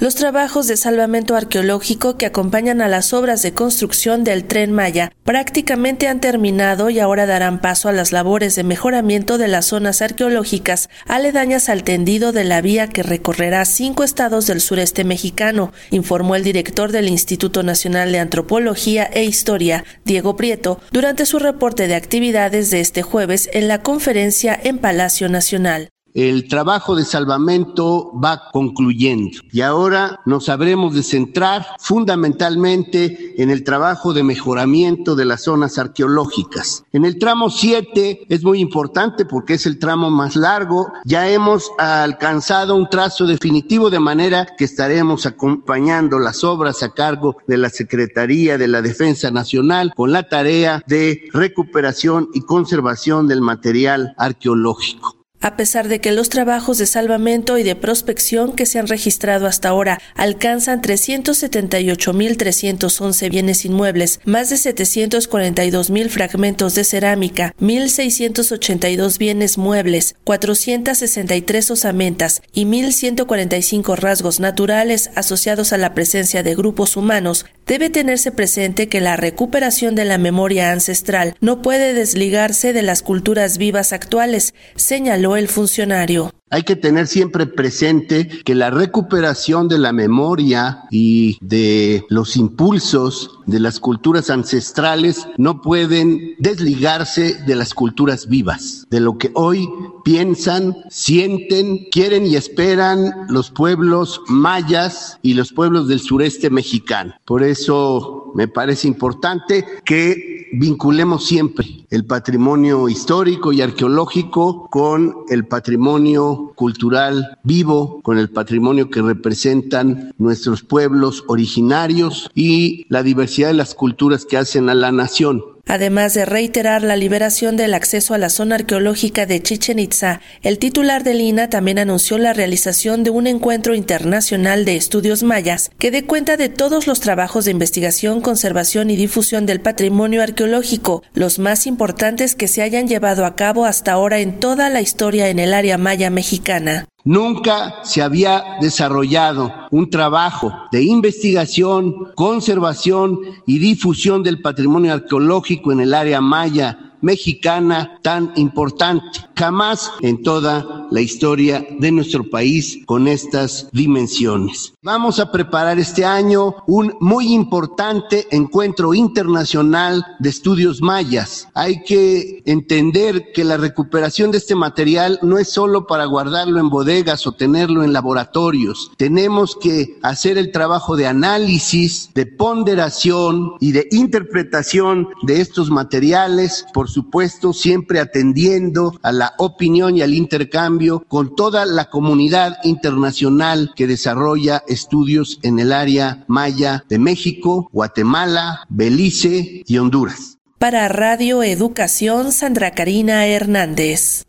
Los trabajos de salvamento arqueológico que acompañan a las obras de construcción del tren Maya prácticamente han terminado y ahora darán paso a las labores de mejoramiento de las zonas arqueológicas aledañas al tendido de la vía que recorrerá cinco estados del sureste mexicano, informó el director del Instituto Nacional de Antropología e Historia, Diego Prieto, durante su reporte de actividades de este jueves en la conferencia en Palacio Nacional. El trabajo de salvamento va concluyendo y ahora nos habremos de centrar fundamentalmente en el trabajo de mejoramiento de las zonas arqueológicas. En el tramo 7 es muy importante porque es el tramo más largo. Ya hemos alcanzado un trazo definitivo de manera que estaremos acompañando las obras a cargo de la Secretaría de la Defensa Nacional con la tarea de recuperación y conservación del material arqueológico. A pesar de que los trabajos de salvamento y de prospección que se han registrado hasta ahora alcanzan 378.311 bienes inmuebles, más de 742.000 fragmentos de cerámica, 1.682 bienes muebles, 463 osamentas y 1.145 rasgos naturales asociados a la presencia de grupos humanos, debe tenerse presente que la recuperación de la memoria ancestral no puede desligarse de las culturas vivas actuales, señaló el funcionario. Hay que tener siempre presente que la recuperación de la memoria y de los impulsos de las culturas ancestrales no pueden desligarse de las culturas vivas, de lo que hoy piensan, sienten, quieren y esperan los pueblos mayas y los pueblos del sureste mexicano. Por eso me parece importante que vinculemos siempre el patrimonio histórico y arqueológico con el patrimonio cultural vivo, con el patrimonio que representan nuestros pueblos originarios y la diversidad de las culturas que hacen a la nación. Además de reiterar la liberación del acceso a la zona arqueológica de Chichen Itza, el titular del INA también anunció la realización de un encuentro internacional de estudios mayas que dé cuenta de todos los trabajos de investigación, conservación y difusión del patrimonio arqueológico, los más importantes que se hayan llevado a cabo hasta ahora en toda la historia en el área maya mexicana. Nunca se había desarrollado un trabajo de investigación, conservación y difusión del patrimonio arqueológico en el área maya mexicana tan importante. Jamás en toda la historia de nuestro país con estas dimensiones. Vamos a preparar este año un muy importante encuentro internacional de estudios mayas. Hay que entender que la recuperación de este material no es solo para guardarlo en bodegas o tenerlo en laboratorios. Tenemos que hacer el trabajo de análisis, de ponderación y de interpretación de estos materiales, por supuesto, siempre atendiendo a la opinión y al intercambio con toda la comunidad internacional que desarrolla estudios en el área maya de México, Guatemala, Belice y Honduras. Para Radio Educación, Sandra Karina Hernández.